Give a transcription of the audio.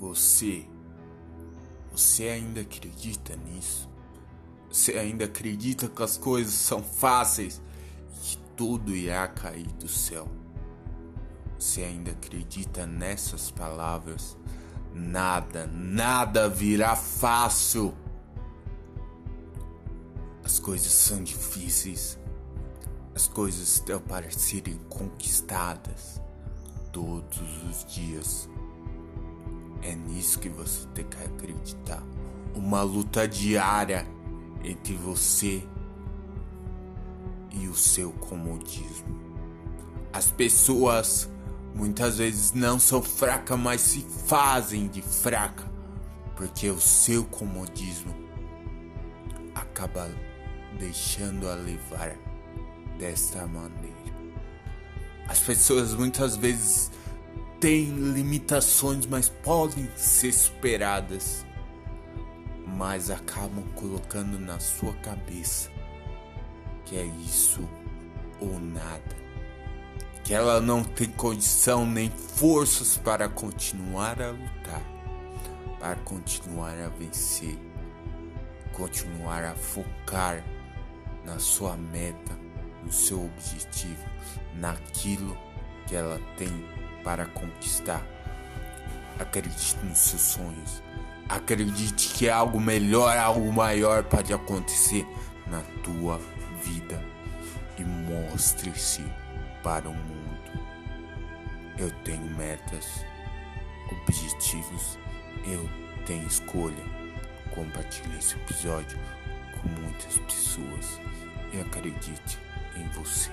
Você, você ainda acredita nisso? Você ainda acredita que as coisas são fáceis e que tudo irá cair do céu? Você ainda acredita nessas palavras? Nada, nada virá fácil. As coisas são difíceis. As coisas estão para serem conquistadas todos os dias. É nisso que você tem que acreditar. Uma luta diária entre você e o seu comodismo. As pessoas muitas vezes não são fracas, mas se fazem de fraca, porque o seu comodismo acaba deixando a levar desta maneira. As pessoas muitas vezes têm limitações, mas podem ser superadas, mas acabam colocando na sua cabeça que é isso ou nada, que ela não tem condição nem forças para continuar a lutar, para continuar a vencer, continuar a focar na sua meta no seu objetivo, naquilo que ela tem para conquistar. Acredite nos seus sonhos. Acredite que algo melhor, algo maior pode acontecer na tua vida e mostre-se para o mundo. Eu tenho metas, objetivos, eu tenho escolha. Compartilhe esse episódio com muitas pessoas e acredite em você.